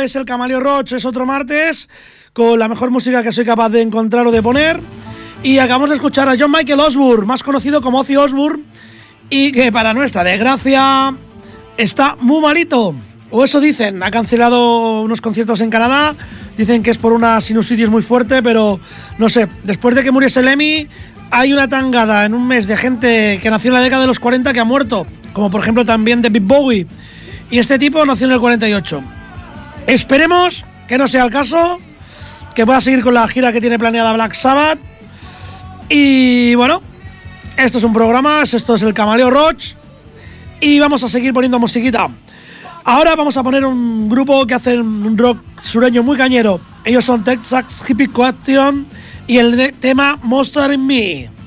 es el Camaleo Roach, es otro martes con la mejor música que soy capaz de encontrar o de poner. Y acabamos de escuchar a John Michael Osbourne, más conocido como Ozzy Osbourne, y que para nuestra desgracia está muy malito. O eso dicen, ha cancelado unos conciertos en Canadá, dicen que es por una sinusitis muy fuerte, pero no sé, después de que muriese Lemmy, hay una tangada en un mes de gente que nació en la década de los 40 que ha muerto, como por ejemplo también David Bowie. Y este tipo nació en el 48. Esperemos que no sea el caso, que pueda seguir con la gira que tiene planeada Black Sabbath. Y bueno, esto es un programa, esto es el Camaleo Roach. Y vamos a seguir poniendo musiquita. Ahora vamos a poner un grupo que hace un rock sureño muy cañero. Ellos son Texas Hippie Question y el tema Monster in Me.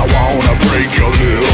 I wanna break your little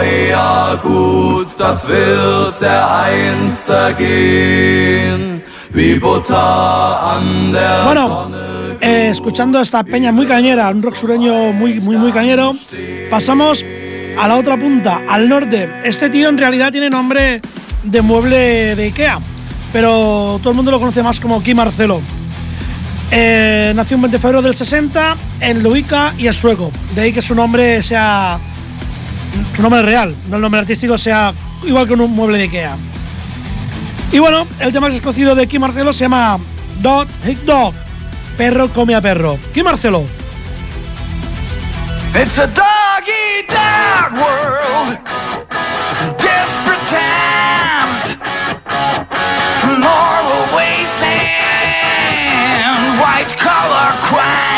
Geld und euer Gut, das wird dereinst zergehen, wie Butter an der Bueno, Sonne. eh, escuchando esta peña muy cañera, un rock sureño muy, muy, muy cañero, pasamos a la otra punta, al norte. Este tío en realidad tiene nombre de mueble de Ikea, pero todo el mundo lo conoce más como Kim Marcelo. Eh, nació un 20 de febrero del 60 en Luica y es sueco. De ahí que su nombre sea. Su nombre real, no el nombre artístico, sea igual que un mueble de Ikea. Y bueno, el tema que es conocido de Kim Marcelo se llama Dog Hit Dog. Perro come a perro. Kim Marcelo. It's a dog world. Desperate times. Moral wasteland. White collar crimes.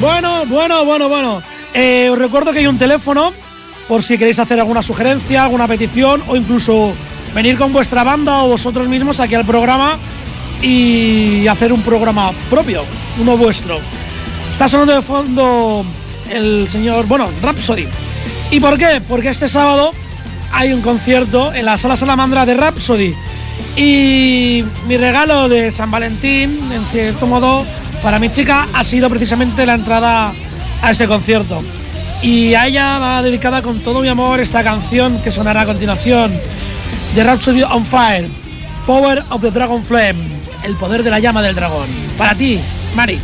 Bueno, bueno, bueno, bueno. Eh, os recuerdo que hay un teléfono por si queréis hacer alguna sugerencia, alguna petición o incluso venir con vuestra banda o vosotros mismos aquí al programa y hacer un programa propio, uno vuestro. Está sonando de fondo el señor, bueno, Rhapsody. ¿Y por qué? Porque este sábado hay un concierto en la Sala Salamandra de Rhapsody. Y mi regalo de San Valentín, en cierto modo, para mi chica ha sido precisamente la entrada a ese concierto. Y a ella va dedicada con todo mi amor esta canción que sonará a continuación. The Rhapsody on Fire, Power of the Dragon Flame, el poder de la llama del dragón. Para ti, Mari.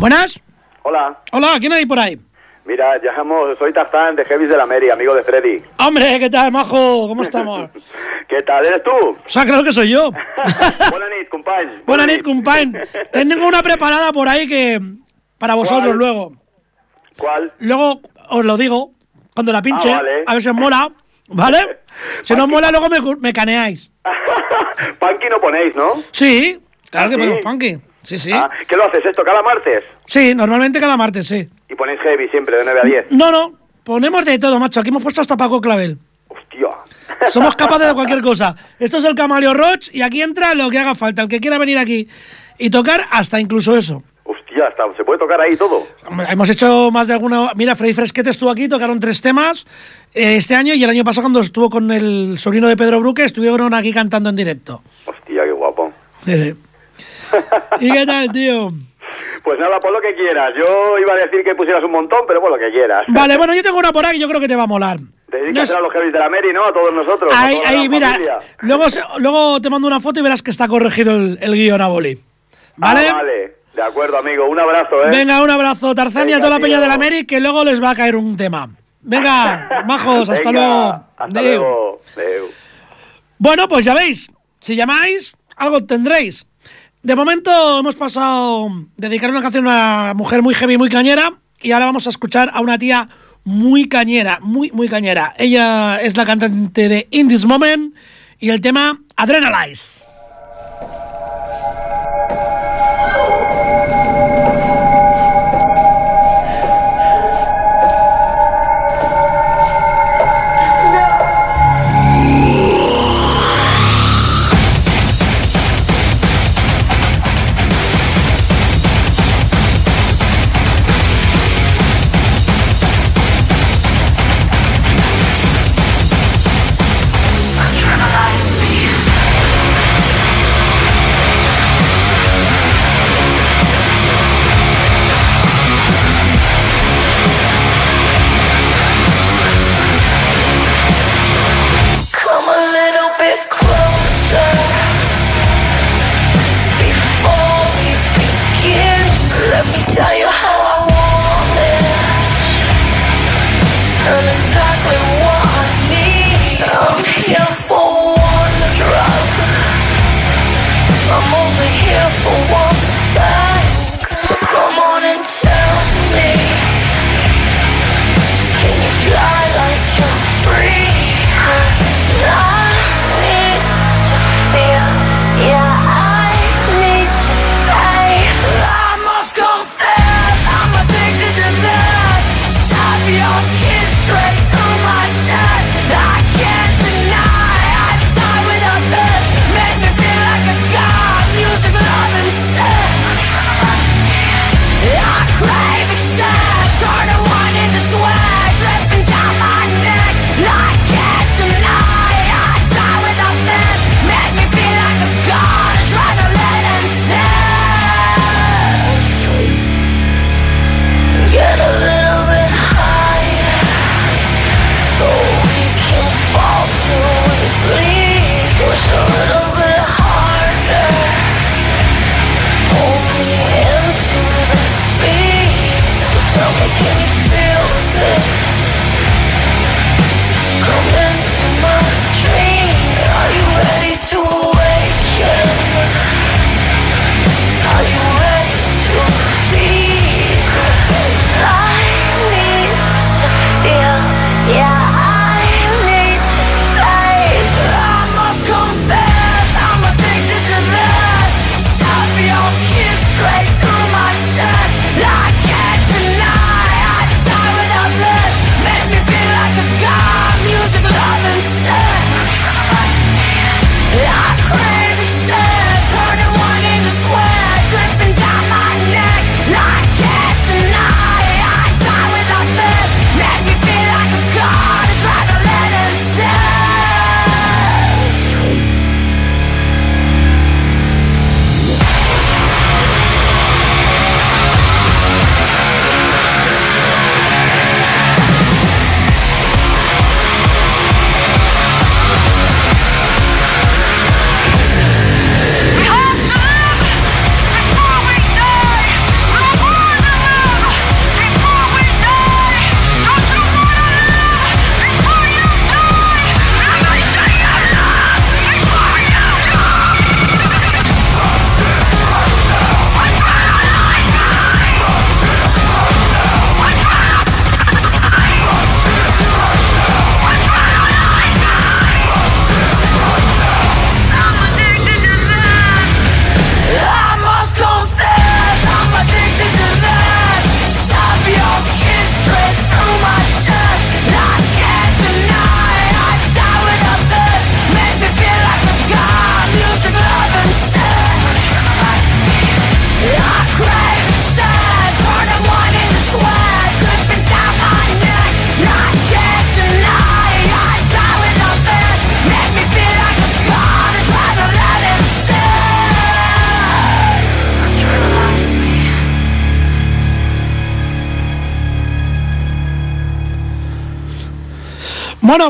Buenas. Hola, Hola, ¿quién hay por ahí? mira, llamo, soy Tarzán de Heavis de la Mary, amigo de Freddy. Hombre, ¿qué tal, majo? ¿Cómo estamos? ¿Qué tal? ¿Eres tú? O sea, creo que soy yo. Buena nit, company. Buenas nit, compañ. Tengo una preparada por ahí que para vosotros ¿Cuál? luego. ¿Cuál? Luego os lo digo cuando la pinche, Ah, vale. a ver si os mola, ¿vale? Si no os mola, luego me, me caneáis. Punky no ponéis, ¿no? Sí, claro ¿Ah, que sí? ponemos punky. Sí, sí. Ah, ¿Qué lo haces esto cada martes? Sí, normalmente cada martes, sí. Y ponéis heavy siempre, de 9 a 10. No, no, ponemos de todo, macho. Aquí hemos puesto hasta Paco Clavel. Hostia. Somos capaces de cualquier cosa. Esto es el Camaleo Roach y aquí entra lo que haga falta. El que quiera venir aquí y tocar, hasta incluso eso. Hostia, hasta, se puede tocar ahí todo. Hemos hecho más de alguna. Mira, Freddy Fresquete estuvo aquí, tocaron tres temas eh, este año y el año pasado, cuando estuvo con el sobrino de Pedro Bruque, estuvieron aquí cantando en directo. Hostia, qué guapo. Sí, sí. ¿Y qué tal, tío? Pues nada, pon lo que quieras. Yo iba a decir que pusieras un montón, pero pon lo que quieras. Vale, bueno, yo tengo una por ahí que yo creo que te va a molar. Dedícasela No a los heavies de la Mary, ¿no? A todos nosotros. Ahí, ahí, mira, familia. luego, luego te mando una foto y verás que está corregido el, el guion a boli. ¿Vale? Ah, vale. De acuerdo, amigo. Un abrazo, ¿eh? Venga, un abrazo, Tarzán y a toda la peña de la Mary, que luego les va a caer un tema. Venga, majos, hasta Venga, luego. Hasta Adeu. luego. Adeu. Bueno, pues ya veis, si llamáis, algo tendréis. De momento hemos pasado dedicar una canción a una mujer muy heavy, muy cañera, y ahora vamos a escuchar a una tía muy cañera, muy, muy cañera. Ella es la cantante de In This Moment y el tema Adrenalize.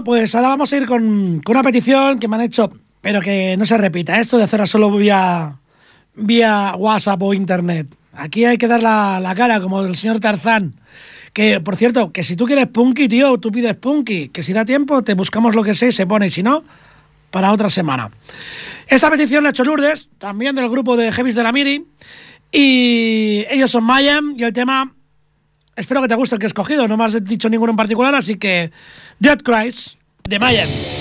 Pues ahora vamos a ir con, una petición que me han hecho, pero que no se repita. Esto de hacerla solo vía, vía WhatsApp o Internet. Aquí hay que dar la, la cara, como el señor Tarzán. Que, por cierto, que si tú quieres punky, tío, tú pides punky. Que si da tiempo, te buscamos lo que sé y se pone. Y si no, para otra semana. Esta petición la ha hecho Lourdes, también del grupo de Heavis de la Miri. Y ellos son Mayhem y el tema. Espero que te guste el que he escogido, no me has dicho ninguno en particular, así que. Dead Cries de Mayhem.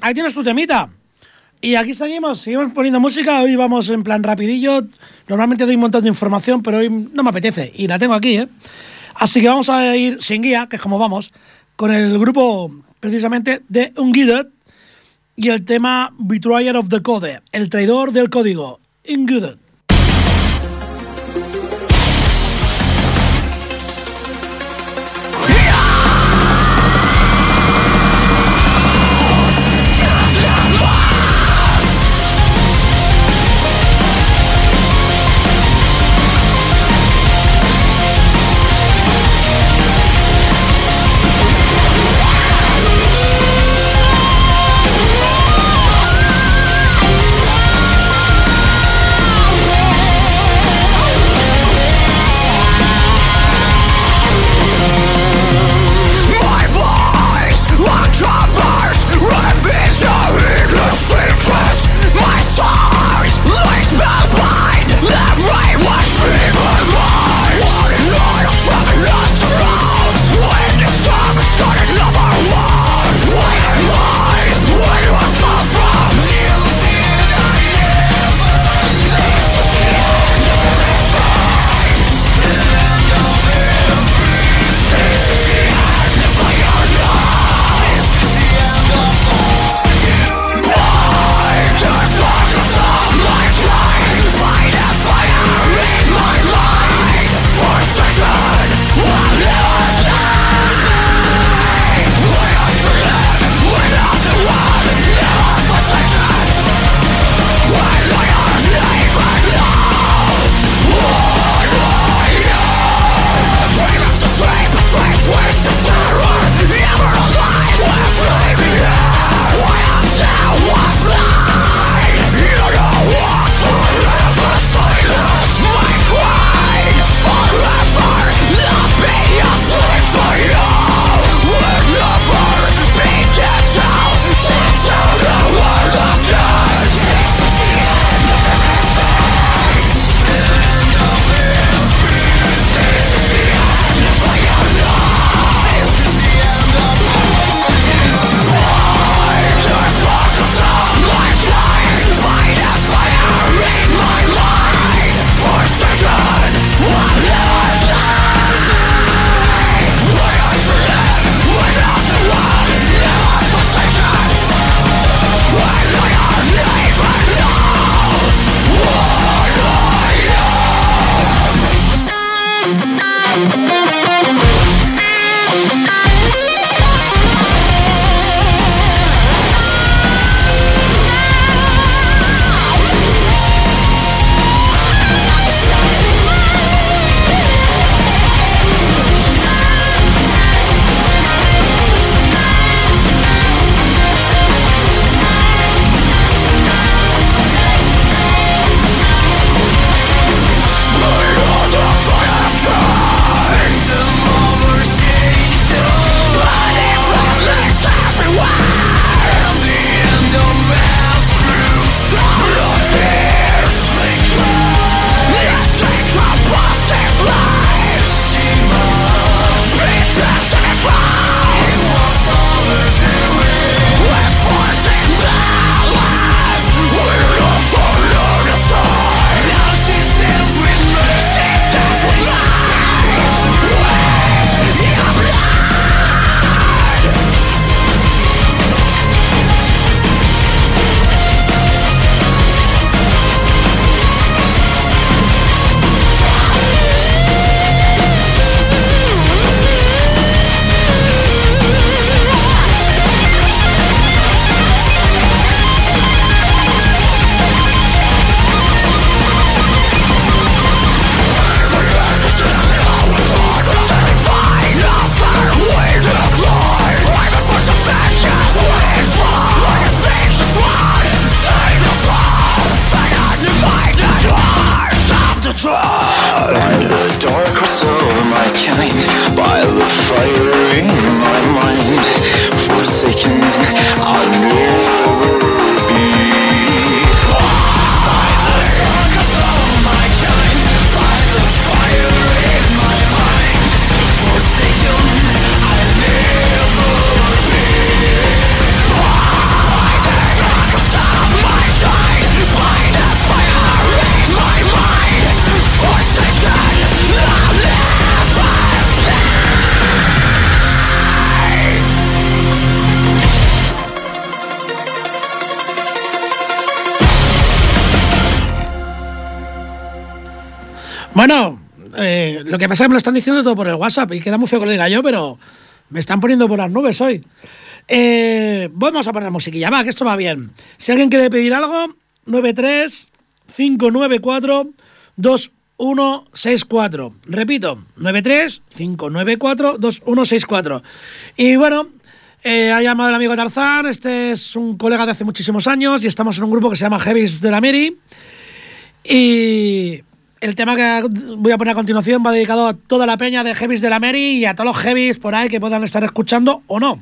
Ahí tienes tu temita. Y aquí seguimos, seguimos poniendo música. Hoy vamos en plan rapidillo. Normalmente doy un montón de información, pero hoy no me apetece. Y la tengo aquí, ¿eh? Así que vamos a ir sin guía, que es como vamos, con el grupo precisamente de Unguided y el tema Betrayer of the Code, el traidor del código. Unguided. Lo que pasa es que me lo están diciendo todo por el WhatsApp y queda muy feo que lo diga yo, pero me están poniendo por las nubes hoy. Eh, vamos a poner musiquilla, va, que esto va bien. Si alguien quiere pedir algo, 93 594 2164. Repito, 93 594 2164. Y bueno, eh, ha llamado el amigo Tarzán, este es un colega de hace muchísimos años y estamos en un grupo que se llama Heavis de la Mary. Y el tema que voy a poner a continuación va dedicado a toda la peña de Heavis de la Mary y a todos los Heavis por ahí que puedan estar escuchando o no.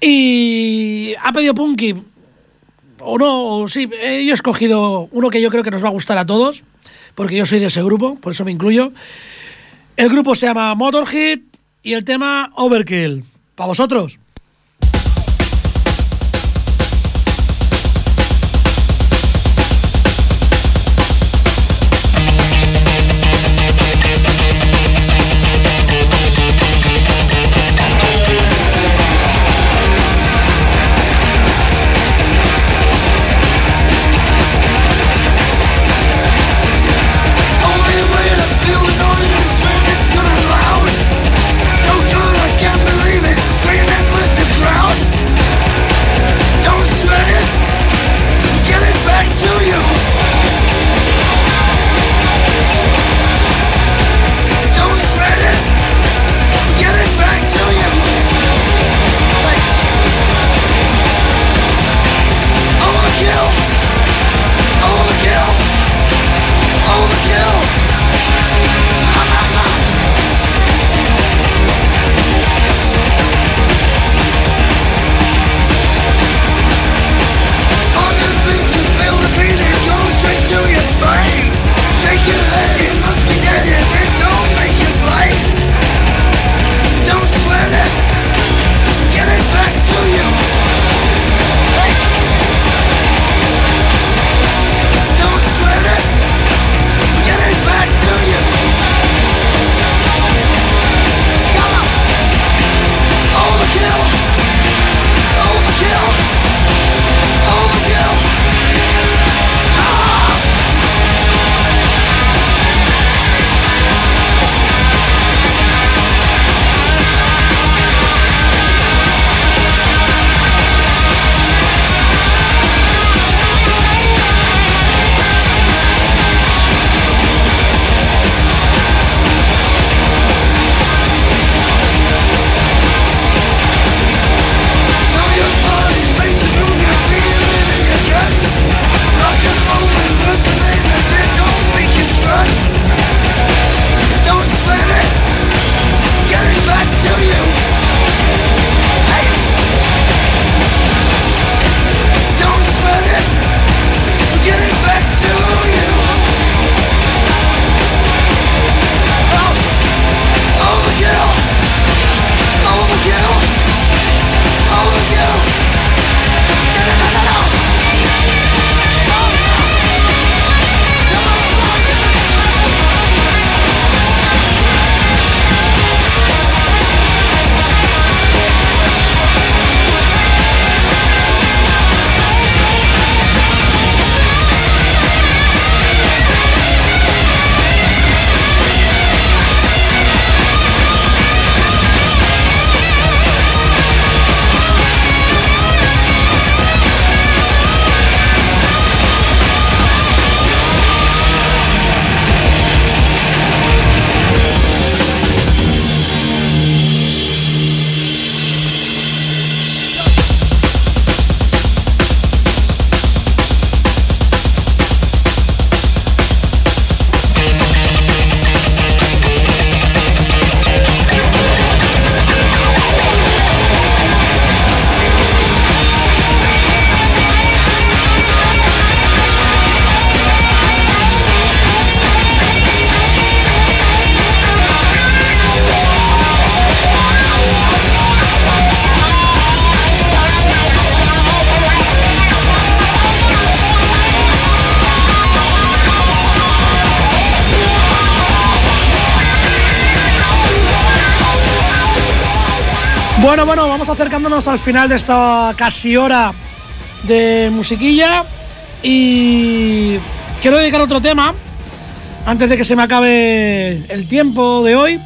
Y ha pedido Punky, o no, o sí, eh, yo he escogido uno que yo creo que nos va a gustar a todos, porque yo soy de ese grupo, por eso me incluyo. El grupo se llama Motorhead y el tema Overkill. Para vosotros. Al final de esta casi hora de musiquilla y quiero dedicar otro tema antes de que se me acabe el tiempo de hoy,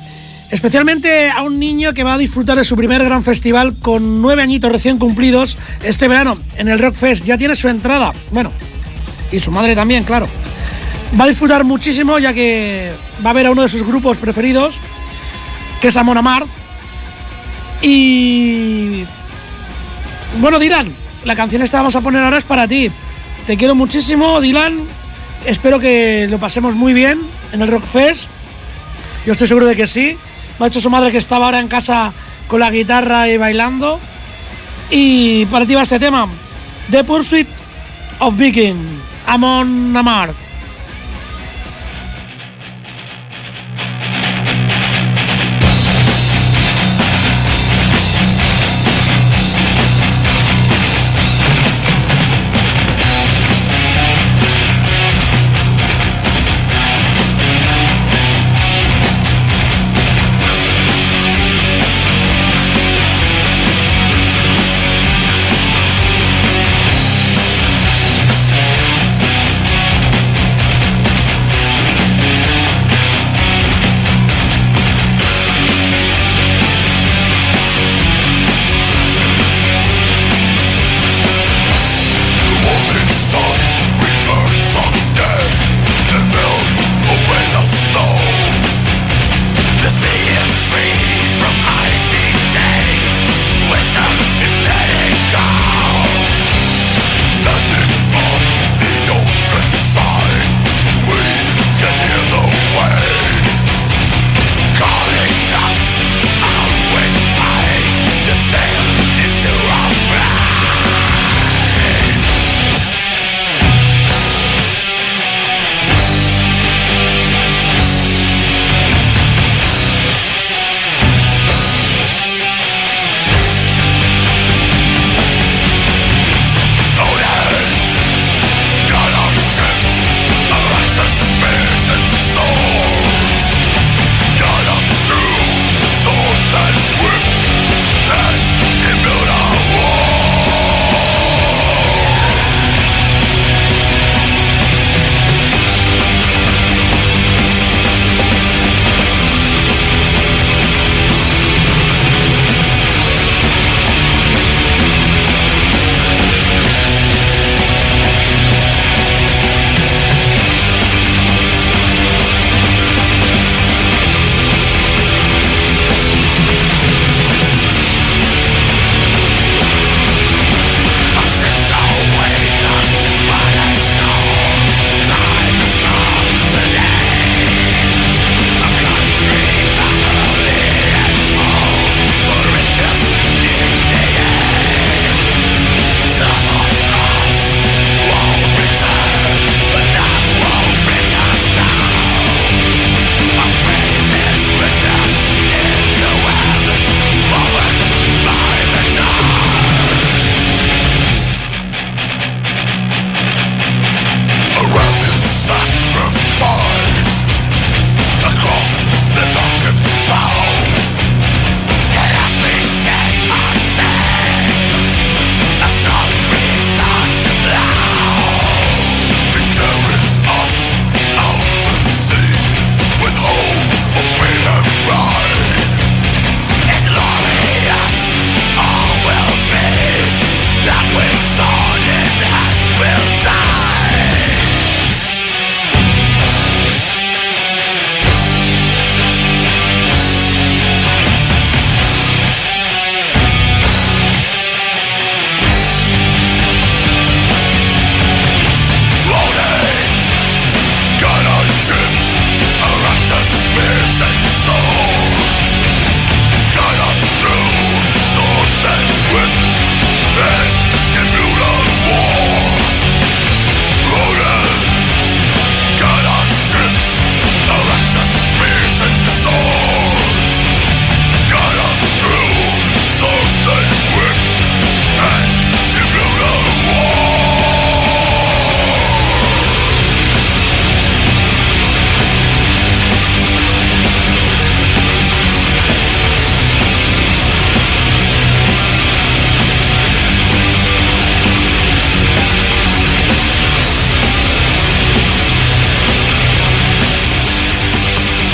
especialmente a un niño que va a disfrutar de su primer gran festival con nueve añitos recién cumplidos este verano en el Rock Fest. Ya tiene su entrada, bueno, y su madre también, claro. Va a disfrutar muchísimo ya que va a ver a uno de sus grupos preferidos, que es Amon Amarth. Y bueno, Dylan, la canción esta vamos a poner ahora es para ti. Te quiero muchísimo, Dylan. Espero que lo pasemos muy bien en el Rock Fest. Yo estoy seguro de que sí. Me ha dicho su madre que estaba ahora en casa con la guitarra y bailando. Y para ti va este tema. The Pursuit of Viking. Amon Amarth.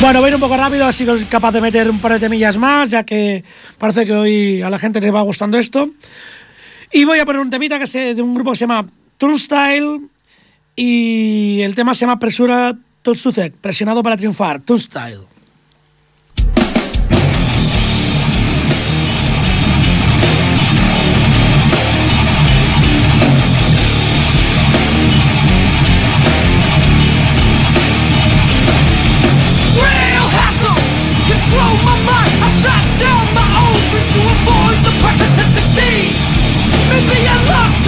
Bueno, voy a ir un poco rápido, así que soy capaz de meter un par de temillas más, ya que parece que hoy a la gente le va gustando esto. Y voy a poner un temita que es de un grupo que se llama True Style y el tema se llama Presura Totsuzek, presionado para triunfar, True Style.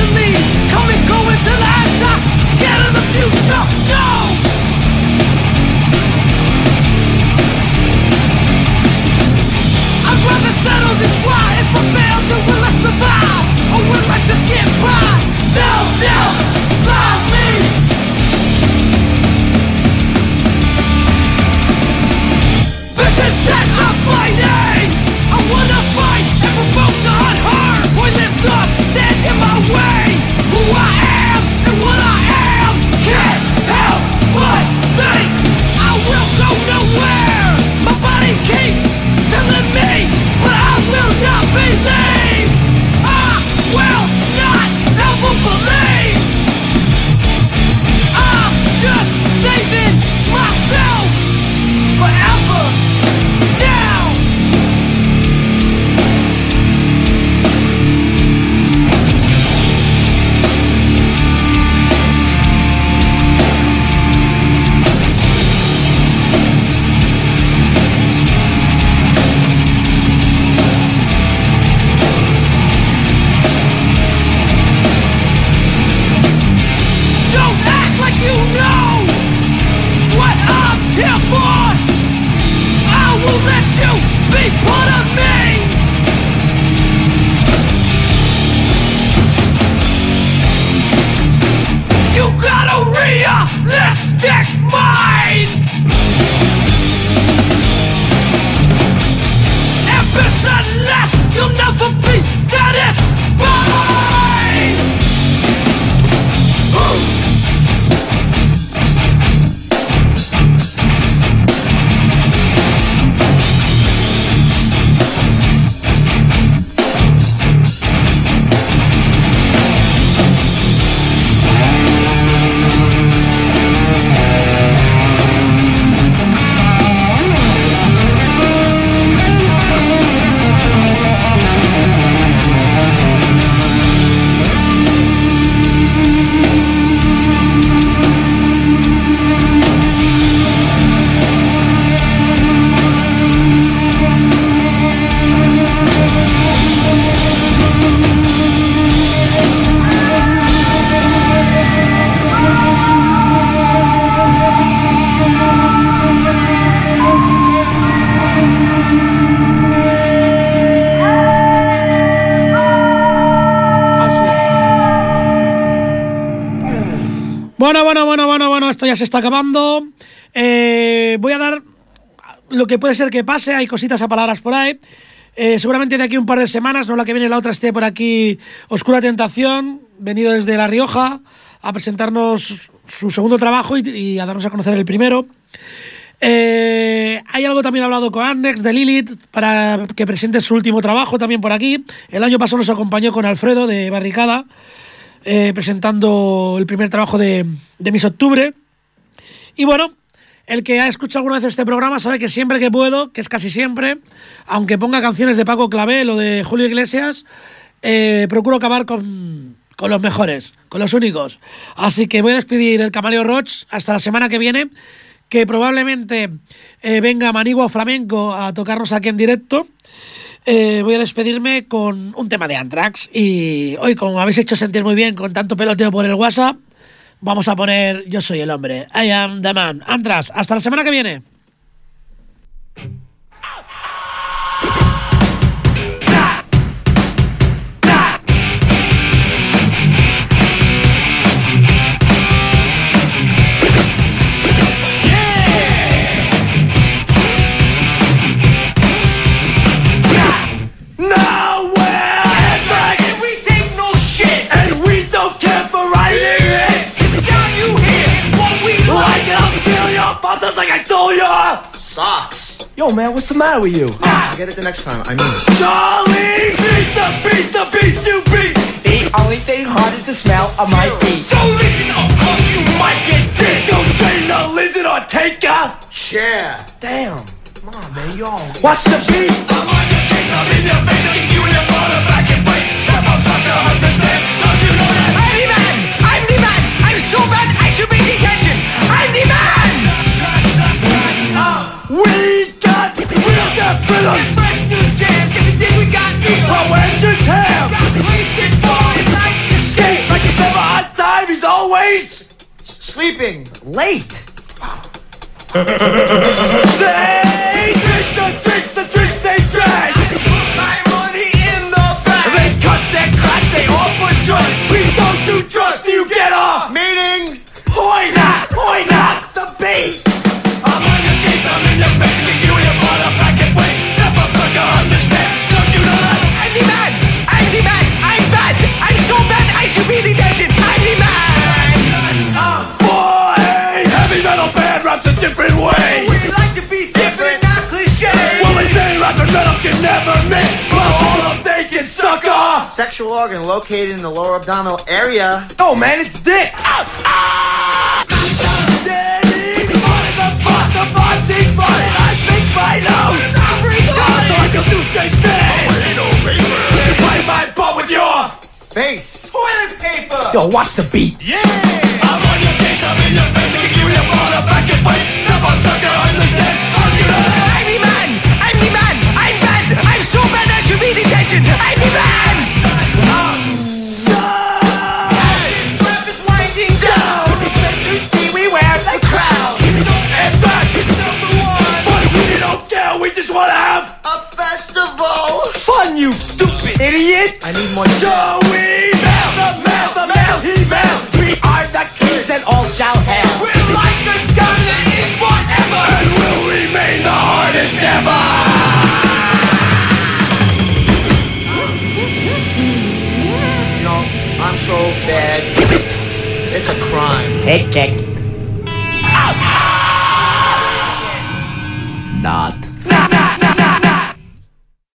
And go until I die. Scared of the future, no. I'd rather settle than try. If I fail, then will I survive, or will I just get by? Still, still, ya se está acabando. Eh, voy a dar lo que puede ser que pase, hay cositas a palabras por ahí. Eh, seguramente de aquí un par de semanas, no la que viene, la otra esté por aquí Oscura Tentación, venido desde La Rioja a presentarnos su segundo trabajo y, a darnos a conocer el primero. Eh, hay algo también hablado con Annex de Lilith para que presente su último trabajo también por aquí. El año pasado nos acompañó con Alfredo de Barricada, presentando el primer trabajo de, de Miss Octubre. Y bueno, el que ha escuchado alguna vez este programa sabe que siempre que puedo, que es casi siempre, aunque ponga canciones de Paco Clavel o de Julio Iglesias, eh, procuro acabar con, con los mejores, con los únicos. Así que voy a despedir el Camaleo Roach hasta la semana que viene, que probablemente eh, venga Manigua Flamenco a tocarnos aquí en directo. Eh, voy a despedirme con un tema de Anthrax y hoy, como me habéis hecho sentir muy bien con tanto peloteo por el WhatsApp, vamos a poner Yo soy el hombre. I am the man. Anthrax, hasta la semana que viene. Like. I stole steal your pop just like I stole your Yo, man, what's the matter with you? I'll Get it the next time. I mean it. Charlie! Beat the beat the beat you beat! The only thing hot is the smell of my feet. So listen up, cause you might get dissed. Don't train the lizard or take a Share. Damn. Come on, man, you all. What's the beat? I'm on your case, I'm in your face, I kick you in your bottom back and wait. Step up, sucker, understand? Don't you know that? I'm the man! I'm the man! I'm so bad, I should be detention! Always Sleeping. Late. They drink the drinks, off. Organ located in the lower abdominal area. No, man, it's dick. Ah, ah. Daddy, money, the fuck, the party, money, I think my nose. Sounds like a new JC. Play my butt with your Face. Toilet paper. Yo, watch the beat. Yeah. I'm on your case, I'm in your face, kick you in your bottom back and wait. Step on, sucker, understand? Don't you know that? I'm the man. I'm the man. I'm bad. I'm so bad I should be detention. I'm the man. I need more Joey Mail, the mail, the mail, he mail. We are the kings and all shall hail. We're like the dominant is forever, and will remain the hardest ever. You know, I'm so bad. It's a crime. Head kick. Not.